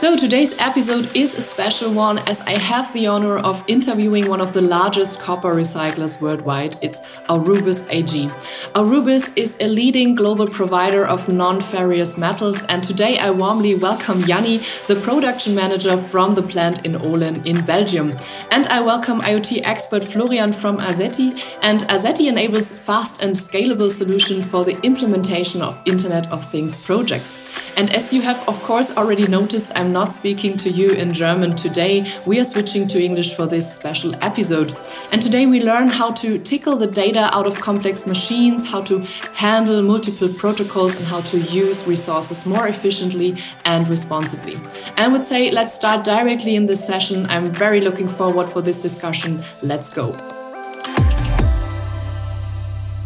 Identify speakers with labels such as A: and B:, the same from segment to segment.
A: So today's episode is a special one as I have the honor of interviewing one of the largest copper recyclers worldwide. It's Aurubis AG. Aurubis is a leading global provider of non-ferrous metals and today I warmly welcome Yanni, the production manager from the plant in Olen in Belgium. And I welcome IoT expert Florian from Azeti and Azeti enables fast and scalable solution for the implementation of Internet of Things projects. And as you have, of course, already noticed, I'm not speaking to you in German today. We are switching to English for this special episode. And today we learn how to tickle the data out of complex machines, how to handle multiple protocols, and how to use resources more efficiently and responsibly. I would say let's start directly in this session. I'm very looking forward for this discussion. Let's go.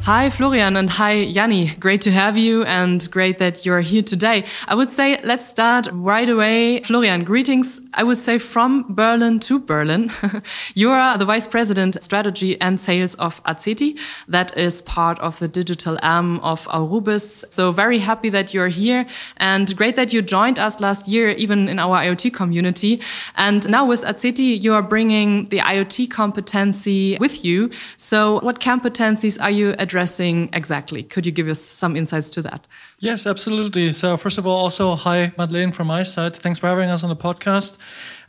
A: Hi, Florian, and hi, Yanni. Great to have you and great that you're here today. I would say let's start right away. Florian, greetings. I would say from Berlin to Berlin. you are the Vice President Strategy and Sales of Azeti. That is part of the digital arm of Aurubis. So very happy that you're here and great that you joined us last year, even in our IoT community. And now with Azeti, you are bringing the IoT competency with you. So what competencies are you addressing? Addressing exactly? Could you give us some insights to that?
B: Yes, absolutely. So, first of all, also, hi, Madeleine from my side. Thanks for having us on the podcast.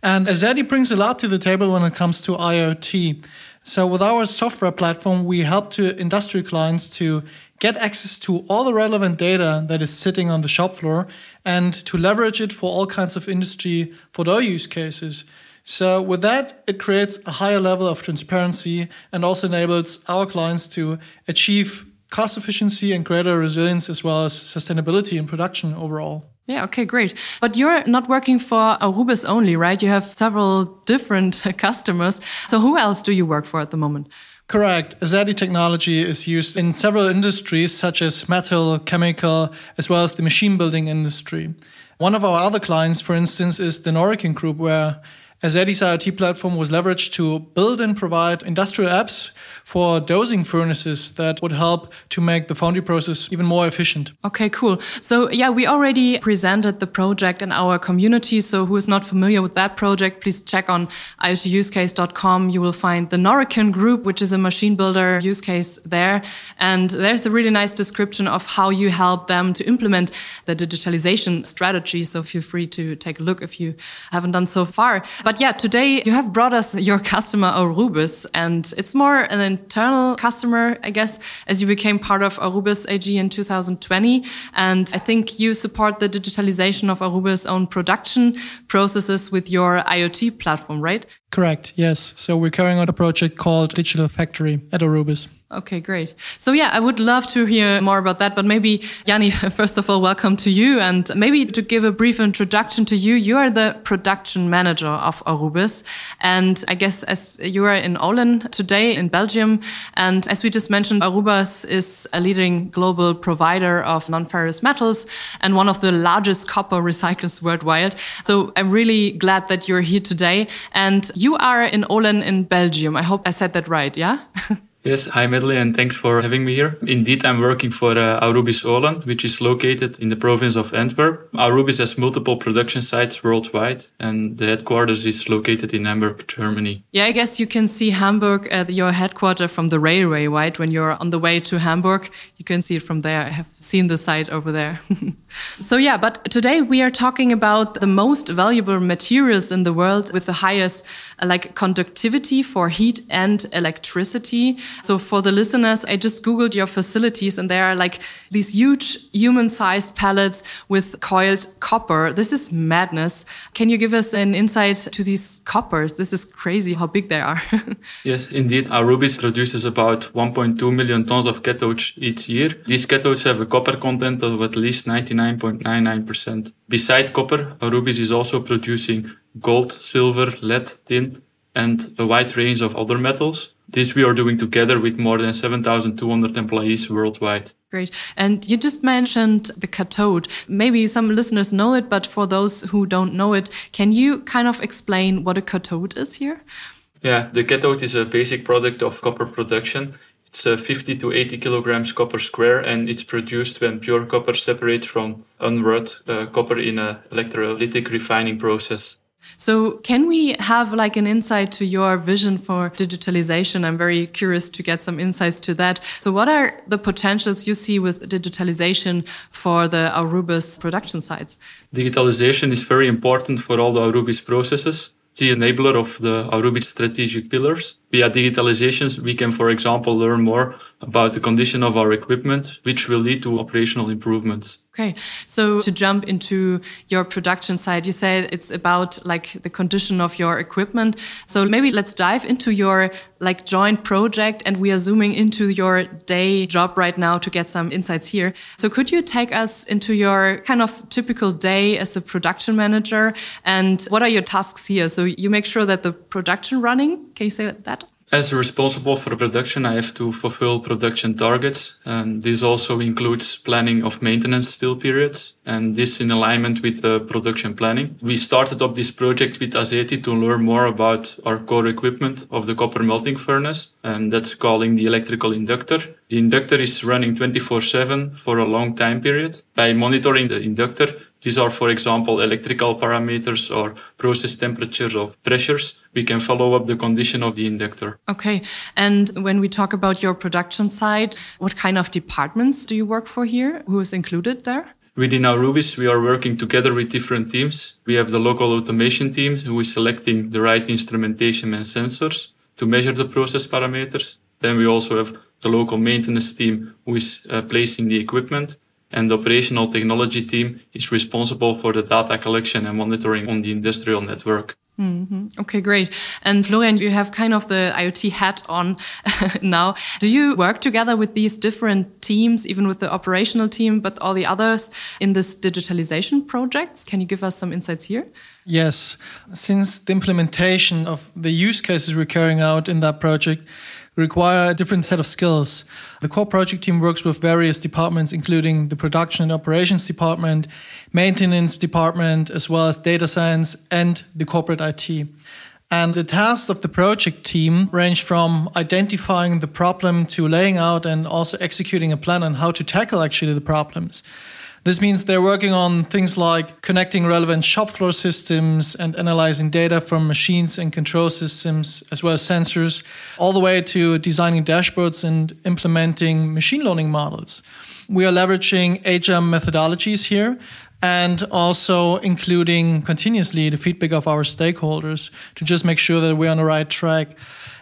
B: And Azeti brings a lot to the table when it comes to IoT. So, with our software platform, we help to industry clients to get access to all the relevant data that is sitting on the shop floor and to leverage it for all kinds of industry for their use cases. So with that, it creates a higher level of transparency and also enables our clients to achieve cost efficiency and greater resilience as well as sustainability in production overall.
A: Yeah, okay, great. But you're not working for Aurubis only, right? You have several different customers. So who else do you work for at the moment?
B: Correct. Azeti technology is used in several industries such as metal, chemical, as well as the machine building industry. One of our other clients, for instance, is the Norican Group, where Azeti's IoT platform was leveraged to build and provide industrial apps for dosing furnaces that would help to make the foundry process even more efficient.
A: Okay, cool. So, yeah, we already presented the project in our community. So, who is not familiar with that project, please check on iotusecase.com. You will find the Norican group, which is a machine builder use case there. And there's a really nice description of how you help them to implement the digitalization strategy. So, feel free to take a look if you haven't done so far. But yeah, today you have brought us your customer, Aurubis, and it's more an internal customer, I guess, as you became part of Aurubis AG in 2020. And I think you support the digitalization of Aurubis' own production processes with your IoT platform, right?
B: Correct, yes. So we're carrying out a project called Digital Factory at Aurubis.
A: Okay, great. So yeah, I would love to hear more about that, but maybe Yanni, first of all, welcome to you. And maybe to give a brief introduction to you, you are the production manager of Aurubis. And I guess as you are in Olen today in Belgium, and as we just mentioned, Aurubis is a leading global provider of non-ferrous metals and one of the largest copper recyclers worldwide. So I'm really glad that you're here today. And you are in Olen in Belgium. I hope I said that right, yeah?
C: Yes, hi Medley, and thanks for having me here. Indeed, I'm working for uh, Aurubis Olen, which is located in the province of Antwerp. Aurubis has multiple production sites worldwide, and the headquarters is located in Hamburg, Germany.
A: Yeah, I guess you can see Hamburg at your headquarters from the railway, right? When you're on the way to Hamburg, you can see it from there. I have seen the site over there. so yeah, but today we are talking about the most valuable materials in the world with the highest uh, like conductivity for heat and electricity. So for the listeners, I just Googled your facilities and there are like these huge human sized pallets with coiled copper. This is madness. Can you give us an insight to these coppers? This is crazy how big they are.
C: yes, indeed. Aurubis produces about 1.2 million tons of cathodes each year. These cathodes have a copper content of at least 99.99%. Beside copper, Aurubis is also producing gold, silver, lead, tin, and a wide range of other metals. This we are doing together with more than 7,200 employees worldwide.
A: Great. And you just mentioned the cathode. Maybe some listeners know it, but for those who don't know it, can you kind of explain what a cathode is here?
C: Yeah, the cathode is a basic product of copper production. It's uh, 50 to 80 kilograms copper square and it's produced when pure copper separates from unwrought uh, copper in an electrolytic refining process.
A: So, can we have like an insight to your vision for digitalization? I'm very curious to get some insights to that. So, what are the potentials you see with digitalization for the Aurubis production sites?
C: Digitalization is very important for all the Aurubis processes the enabler of the Aurubis strategic pillars. Via digitalizations, we can, for example, learn more about the condition of our equipment, which will lead to operational improvements.
A: Okay. So to jump into your production side, you said it's about like the condition of your equipment. So maybe let's dive into your like joint project and we are zooming into your day job right now to get some insights here. So could you take us into your kind of typical day as a production manager and what are your tasks here? So you make sure that the production running, can you say that?
C: As responsible for production, I have to fulfill production targets. And this also includes planning of maintenance still periods. And this in alignment with the production planning. We started up this project with Azeti to learn more about our core equipment of the copper melting furnace. And that's calling the electrical inductor. The inductor is running 24 7 for a long time period. By monitoring the inductor, these are, for example, electrical parameters or process temperatures or pressures. We can follow up the condition of the inductor.
A: Okay. And when we talk about your production side, what kind of departments do you work for here? Who is included there?
C: Within Aurubis, we are working together with different teams. We have the local automation teams who is selecting the right instrumentation and sensors to measure the process parameters. Then we also have the local maintenance team who is uh, placing the equipment and the operational technology team is responsible for the data collection and monitoring on the industrial network.
A: Mm -hmm. Okay, great. And Florian, you have kind of the IoT hat on now. Do you work together with these different teams, even with the operational team, but all the others in this digitalization projects? Can you give us some insights here?
B: Yes. Since the implementation of the use cases we're carrying out in that project, require a different set of skills. The core project team works with various departments, including the production and operations department, maintenance department, as well as data science and the corporate IT. And the tasks of the project team range from identifying the problem to laying out and also executing a plan on how to tackle actually the problems. This means they're working on things like connecting relevant shop floor systems and analyzing data from machines and control systems, as well as sensors, all the way to designing dashboards and implementing machine learning models. We are leveraging HM methodologies here and also including continuously the feedback of our stakeholders to just make sure that we're on the right track.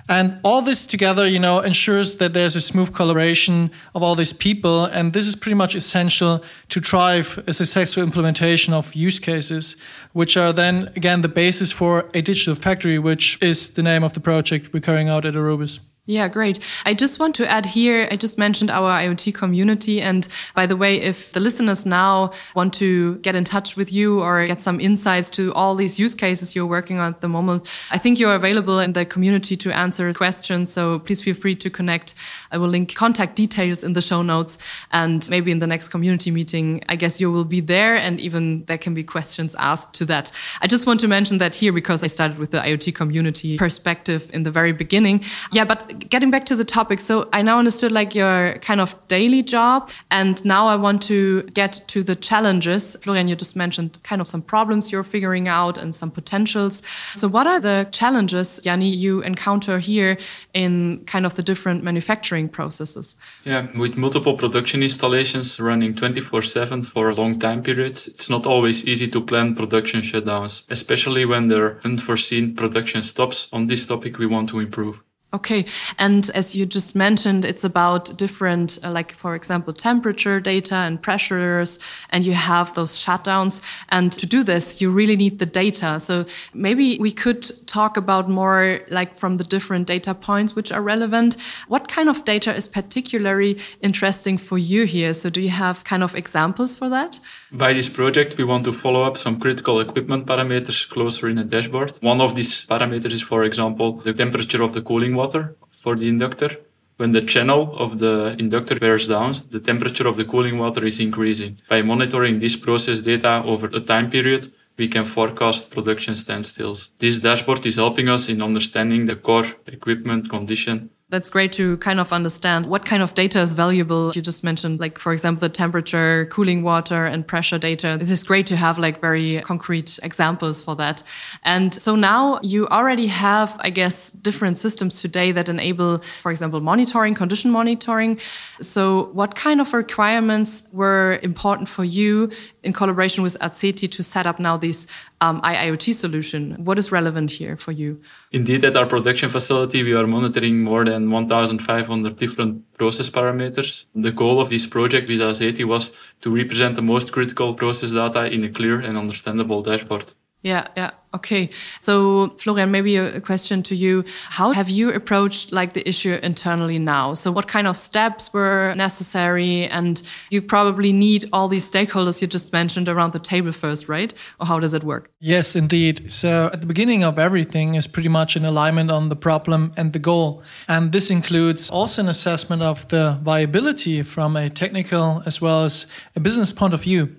B: And all this together, you know, ensures that there's a smooth collaboration of all these people. And this is pretty much essential to drive a successful implementation of use cases, which are then again the basis for a digital factory, which is the name of the project we're carrying out at Aurubis.
A: Yeah, great. I just want to add here, I just mentioned our IoT community. And by the way, if the listeners now want to get in touch with you or get some insights to all these use cases you're working on at the moment, I think you're available in the community to answer questions. So please feel free to connect. I will link contact details in the show notes. And maybe in the next community meeting, I guess you will be there and even there can be questions asked to that. I just want to mention that here because I started with the IoT community perspective in the very beginning. Yeah, but getting back to the topic, so I now understood like your kind of daily job, and now I want to get to the challenges. Florian, you just mentioned kind of some problems you're figuring out and some potentials. So, what are the challenges, Yanni, you encounter here in kind of the different manufacturing processes?
C: Yeah, with multiple production installations running 24 7 for a long time periods, it's not always easy to plan production shutdowns, especially when there are unforeseen production stops. On this topic, we want to improve.
A: Okay. And as you just mentioned, it's about different, uh, like, for example, temperature data and pressures, and you have those shutdowns. And to do this, you really need the data. So maybe we could talk about more like from the different data points which are relevant. What kind of data is particularly interesting for you here? So do you have kind of examples for that?
C: By this project, we want to follow up some critical equipment parameters closer in a dashboard. One of these parameters is, for example, the temperature of the cooling water for the inductor. When the channel of the inductor wears down, the temperature of the cooling water is increasing. By monitoring this process data over a time period, we can forecast production standstills. This dashboard is helping us in understanding the core equipment condition
A: That's great to kind of understand what kind of data is valuable. You just mentioned, like, for example, the temperature, cooling water, and pressure data. This is great to have like very concrete examples for that. And so now you already have, I guess, different systems today that enable, for example, monitoring, condition monitoring. So, what kind of requirements were important for you in collaboration with Azeti to set up now this um, IIoT solution? What is relevant here for you?
C: Indeed, at our production facility, we are monitoring more than 1,500 different process parameters. The goal of this project with Azeti was to represent the most critical process data in a clear and understandable dashboard.
A: Yeah, yeah. Okay. So, Florian, maybe a, question to you. How have you approached like the issue internally now? So, what kind of steps were necessary? And you probably need all these stakeholders you just mentioned around the table first, right? Or how does it work?
B: Yes, indeed. So, at the beginning of everything is pretty much an alignment on the problem and the goal. And this includes also an assessment of the viability from a technical as well as a business point of view.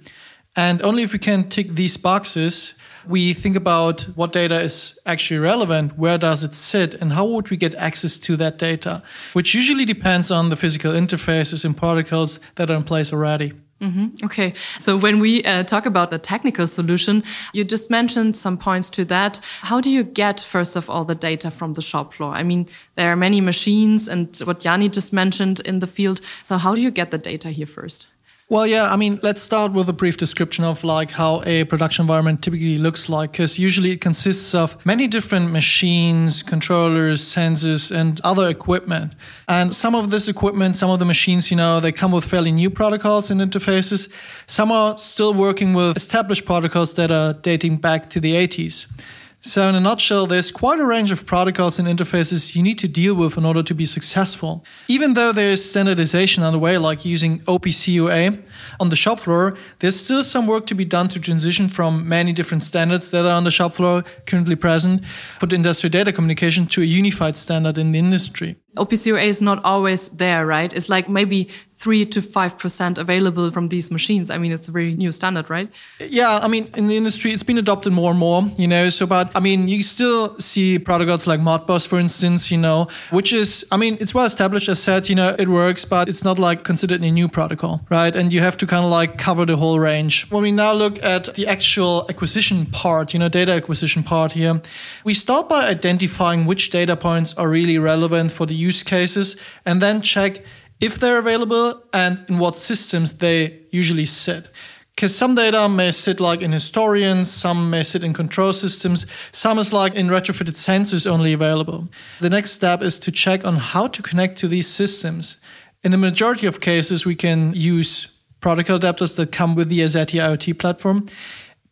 B: And only if we can tick these boxes, we think about what data is actually relevant, where does it sit, and how would we get access to that data, which usually depends on the physical interfaces and protocols that are in place already.
A: Mm -hmm. Okay. So when we uh, talk about the technical solution, you just mentioned some points to that. How do you get, first of all, the data from the shop floor? I mean, there are many machines and what Yanni just mentioned in the field. So how do you get the data here first?
B: Well, yeah, I mean, let's start with a brief description of like how a production environment typically looks like, because usually it consists of many different machines, controllers, sensors, and other equipment. And some of this equipment, some of the machines, you know, they come with fairly new protocols and interfaces. Some are still working with established protocols that are dating back to the 80s. So, in a nutshell, there's quite a range of protocols and interfaces you need to deal with in order to be successful. Even though there's standardization underway, like using OPC UA on the shop floor, there's still some work to be done to transition from many different standards that are on the shop floor currently present for the industrial data communication to a unified standard in the industry.
A: OPC UA is not always there, right? It's like maybe three to five percent available from these machines. I mean, it's a very new standard, right?
B: Yeah, I mean, in the industry, it's been adopted more and more. You know, so but I mean, you still see protocols like Modbus, for instance. You know, which is, I mean, it's well established. As said, you know, it works, but it's not like considered a new protocol, right? And you have to kind of like cover the whole range. When we now look at the actual acquisition part, you know, data acquisition part here, we start by identifying which data points are really relevant for the use cases, and then check if they're available and in what systems they usually sit. Because some data may sit like in historians, some may sit in control systems, some is like in retrofitted sensors only available. The next step is to check on how to connect to these systems. In the majority of cases, we can use protocol adapters that come with the Azeti IoT platform.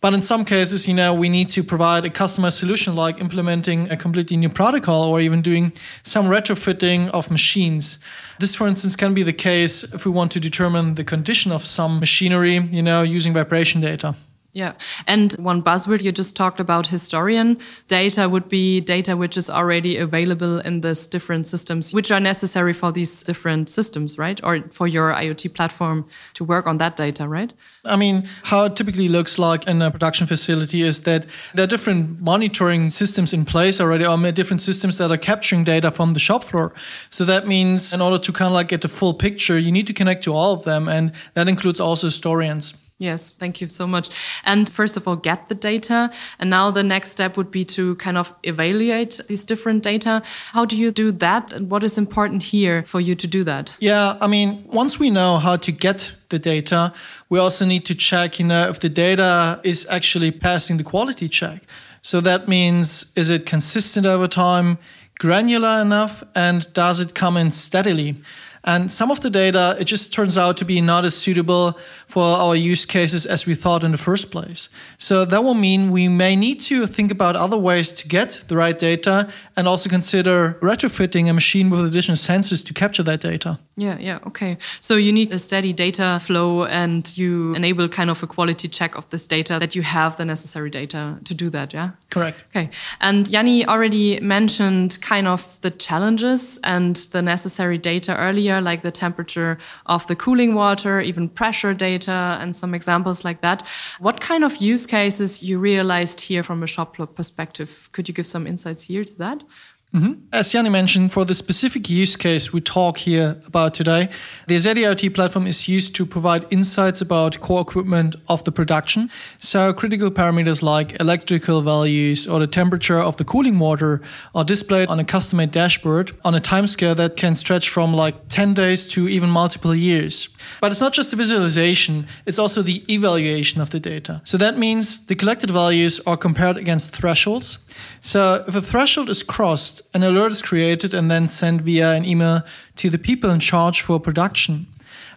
B: But in some cases, you know, we need to provide a customized solution like implementing a completely new protocol or even doing some retrofitting of machines. This, for instance, can be the case if we want to determine the condition of some machinery, you know, using vibration data.
A: Yeah. And one buzzword you just talked about, historian data would be data which is already available in these different systems, which are necessary for these different systems, right? Or for your IoT platform to work on that data, right?
B: I mean, how it typically looks like in a production facility is that there are different monitoring systems in place already, or different systems that are capturing data from the shop floor. So that means in order to kind of like get the full picture, you need to connect to all of them. And that includes also historians.
A: Yes, thank you so much. And first of all, get the data. And now the next step would be to kind of evaluate these different data. How do you do that? And what is important here for you to do that?
B: Yeah, I mean, once we know how to get the data, we also need to check, you know, if the data is actually passing the quality check. So that means, is it consistent over time, granular enough, and does it come in steadily? And some of the data, it just turns out to be not as suitable for our use cases as we thought in the first place. So that will mean we may need to think about other ways to get the right data and also consider retrofitting a machine with additional sensors to capture that data.
A: Yeah, yeah, okay. So you need a steady data flow and you enable kind of a quality check of this data that you have the necessary data to do that, yeah?
B: Correct.
A: Okay. And Yanni already mentioned kind of the challenges and the necessary data earlier, like the temperature of the cooling water, even pressure data, and some examples like that. What kind of use cases you realized here from a shop floor perspective? Could you give some insights here to that?
B: Mm-hmm. As Yanni mentioned, for the specific use case we talk here about today, the Azeti IoT platform is used to provide insights about core equipment of the production. So critical parameters like electrical values or the temperature of the cooling water are displayed on a custom-made dashboard on a timescale that can stretch from like 10 days to even multiple years. But it's not just the visualization, it's also the evaluation of the data. So that means the collected values are compared against thresholds. So if a threshold is crossed, an alert is created and then sent via an email to the people in charge for production.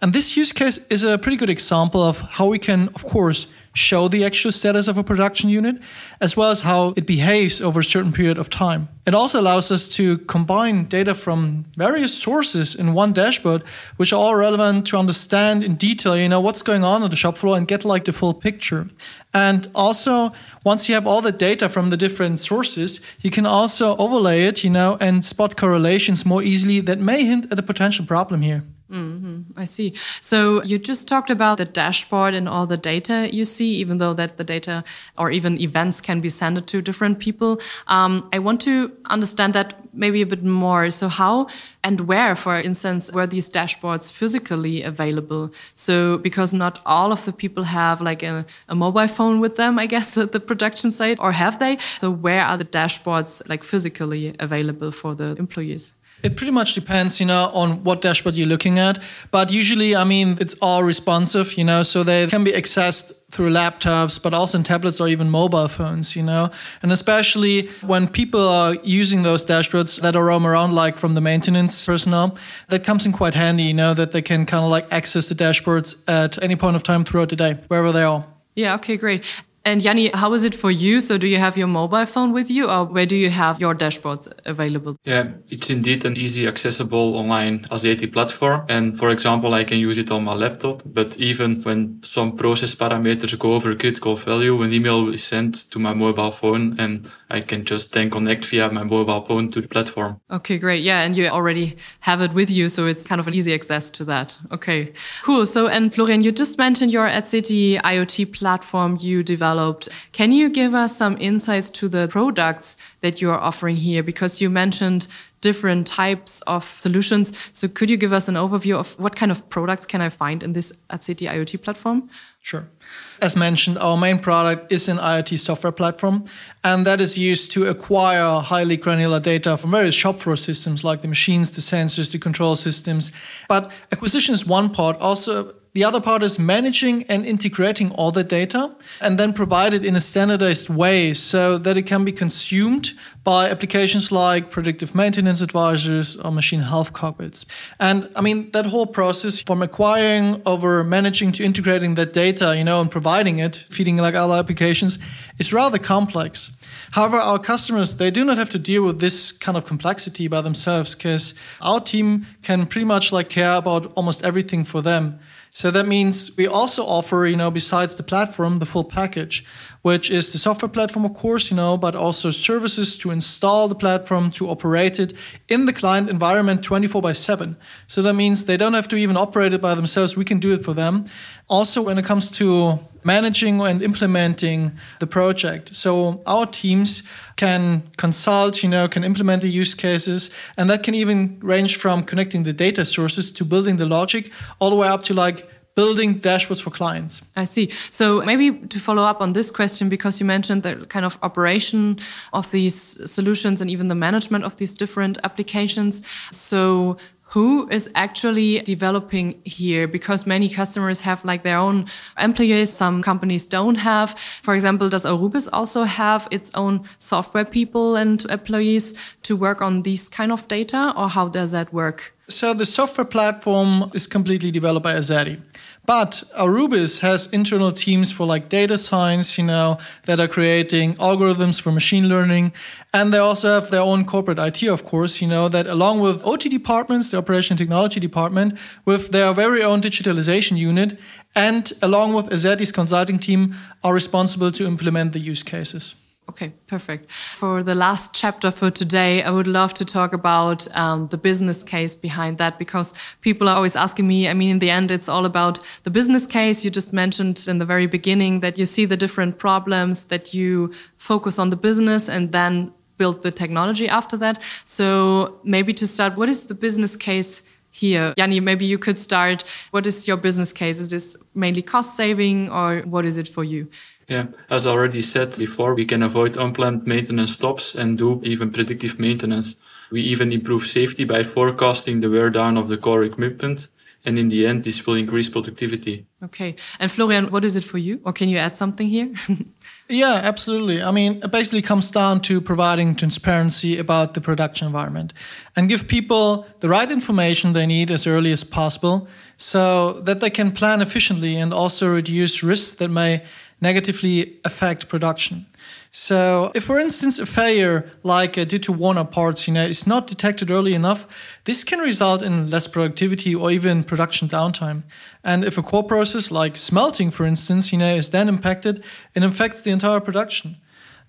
B: And this use case is a pretty good example of how we can, of course, show the actual status of a production unit, as well as how it behaves over a certain period of time. It also allows us to combine data from various sources in one dashboard, which are all relevant to understand in detail, you know, what's going on on the shop floor and get like the full picture. And also, once you have all the data from the different sources, you can also overlay it, you know, and spot correlations more easily that may hint at a potential problem here.
A: Mm-hmm. I see. So you just talked about the dashboard and all the data you see, even though that the data or even events can be sent to different people. Um, I want to understand that maybe a bit more. So how and where, for instance, were these dashboards physically available? So because not all of the people have like a, a mobile phone with them, I guess, at the production site, or have they? So where are the dashboards like physically available for the employees?
B: It pretty much depends, you know, on what dashboard you're looking at. But usually, I mean, it's all responsive, you know, so they can be accessed through laptops, but also in tablets or even mobile phones, you know. And especially when people are using those dashboards that are roam around, like from the maintenance personnel, that comes in quite handy, you know, that they can kind of like access the dashboards at any point of time throughout the day, wherever they are.
A: Yeah, okay, great. And Yanni, how is it for you? So do you have your mobile phone with you or where do you have your dashboards available?
C: Yeah, it's indeed an easy accessible online Azeti platform. And for example, I can use it on my laptop, but even when some process parameters go over critical value, an email is sent to my mobile phone and I can just then connect via my mobile phone to the platform.
A: Okay, great. Yeah. And you already have it with you. So it's kind of an easy access to that. Okay, cool. So, and Florian, you just mentioned your Azeti IoT platform you developed. Can you give us some insights to the products that you are offering here? Because you mentioned different types of solutions. So could you give us an overview of what kind of products can I find in this Azeti IoT platform?
B: Sure. As mentioned, our main product is an IoT software platform, and that is used to acquire highly granular data from various shop floor systems like the machines, the sensors, the control systems. But acquisition is one part. Also, the other part is managing and integrating all the data and then provide it in a standardized way so that it can be consumed by applications like predictive maintenance advisors or machine health cockpits. And I mean, that whole process from acquiring over managing to integrating that data, you know, and providing it, feeding like other applications is rather complex. However, our customers, they do not have to deal with this kind of complexity by themselves because our team can pretty much like care about almost everything for them. So that means we also offer, you know, besides the platform, the full package, which is the software platform, of course, you know, but also services to install the platform, to operate it in the client environment 24 by 7. So that means they don't have to even operate it by themselves. We can do it for them. Also, when it comes to managing and implementing the project. So our teams can consult, you know, can implement the use cases, and that can even range from connecting the data sources to building the logic all the way up to like building dashboards for clients.
A: I see. So maybe to follow up on this question, because you mentioned the kind of operation of these solutions and even the management of these different applications. So who is actually developing here because many customers have like their own employees some companies don't have for example does aurubis also have its own software people and employees to work on these kind of data or how does that work
B: so the software platform is completely developed by azeti but Aurubis has internal teams for like data science, you know, that are creating algorithms for machine learning. And they also have their own corporate IT, of course, you know, that along with OT departments, the operation technology department, with their very own digitalization unit, and along with Azeti's consulting team, are responsible to implement the use cases.
A: Okay, perfect. For the last chapter for today, I would love to talk about um, the business case behind that because people are always asking me. I mean, in the end, it's all about the business case. You just mentioned in the very beginning that you see the different problems, that you focus on the business, and then build the technology after that. So maybe to start, what is the business case here? Yanni, maybe you could start. What is your business case? Is this mainly cost saving or what is it for you?
C: Yeah, as already said before, we can avoid unplanned maintenance stops and do even predictive maintenance. We even improve safety by forecasting the wear down of the core equipment. And in the end, this will increase productivity.
A: Okay. And Florian, what is it for you? Or can you add something here?
B: yeah, absolutely. I mean, it basically comes down to providing transparency about the production environment and give people the right information they need as early as possible so that they can plan efficiently and also reduce risks that may negatively affect production. So, if for instance a failure like uh, due to worn parts, you know, is not detected early enough, this can result in less productivity or even production downtime. And if a core process like smelting, for instance, you know, is then impacted, it affects the entire production.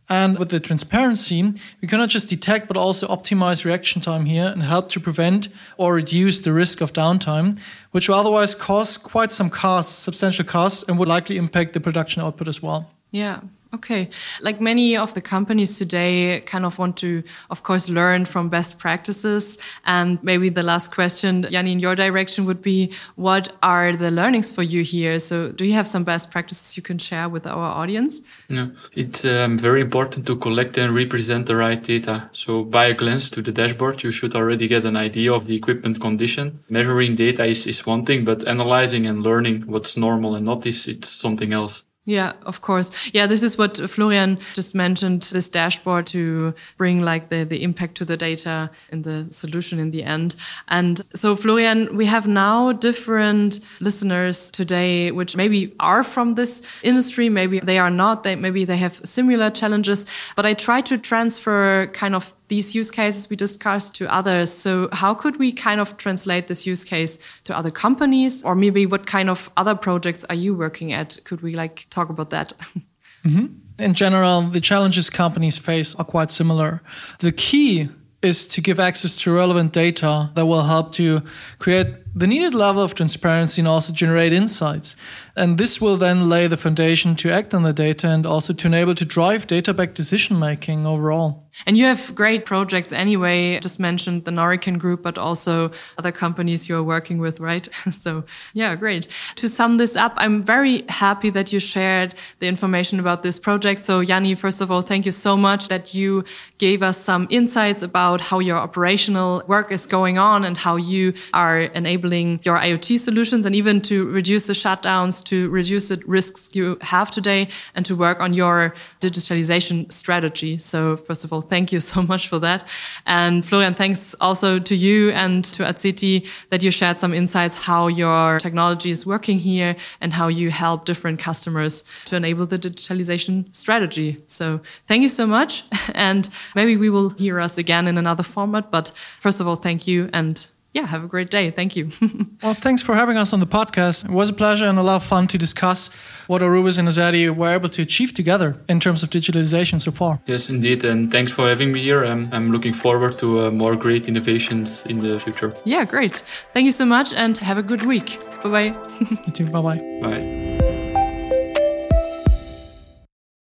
B: And with the transparency, we cannot just detect but also optimize reaction time here and help to prevent or reduce the risk of downtime, which will otherwise cause quite some costs, substantial costs, and would likely impact the production output as well.
A: Yeah, Okay. Like many of the companies today kind of want to, of course, learn from best practices. And maybe the last question, Yanni, in your direction would be what are the learnings for you here? So do you have some best practices you can share with our audience?
C: Yeah, it's um, very important to collect and represent the right data. So by a glance to the dashboard, you should already get an idea of the equipment condition. Measuring data is, is one thing, but analyzing and learning what's normal and not is it's something else.
A: Yeah, of course. Yeah, this is what Florian just mentioned, this dashboard to bring like the, the impact to the data in the solution in the end. And so, Florian, we have now different listeners today, which maybe are from this industry, maybe they are not, they, maybe they have similar challenges, but I try to transfer kind of these use cases we discussed to others. So how could we kind of translate this use case to other companies or maybe what kind of other projects are you working at? Could we like talk about that?
B: Mm -hmm. In general, the challenges companies face are quite similar. The key is to give access to relevant data that will help to create the needed level of transparency and also generate insights. And this will then lay the foundation to act on the data and also to enable to drive data backed decision making overall.
A: And you have great projects anyway. Just mentioned the Norican Group, but also other companies you're working with, right? so, yeah, great. To sum this up, I'm very happy that you shared the information about this project. So, Yanni, first of all, thank you so much that you gave us some insights about how your operational work is going on and how you are enabling your IoT solutions and even to reduce the shutdowns, to reduce the risks you have today, and to work on your digitalization strategy. So, first of all, thank you so much for that. And Florian, thanks also to you and to Azeti that you shared some insights how your technology is working here and how you help different customers to enable the digitalization strategy. So thank you so much. And maybe we will hear us again in another format. But first of all, thank you and yeah, have a great day. Thank you.
B: well, thanks for having us on the podcast. It was a pleasure and a lot of fun to discuss what Aurubis and Azeti were able to achieve together in terms of digitalization so far.
C: Yes, indeed. And thanks for having me here. I'm, I'm looking forward to uh, more great innovations in the future.
A: Yeah, great. Thank you so much and have a good week. Bye bye.
B: you too. Bye bye.
C: Bye.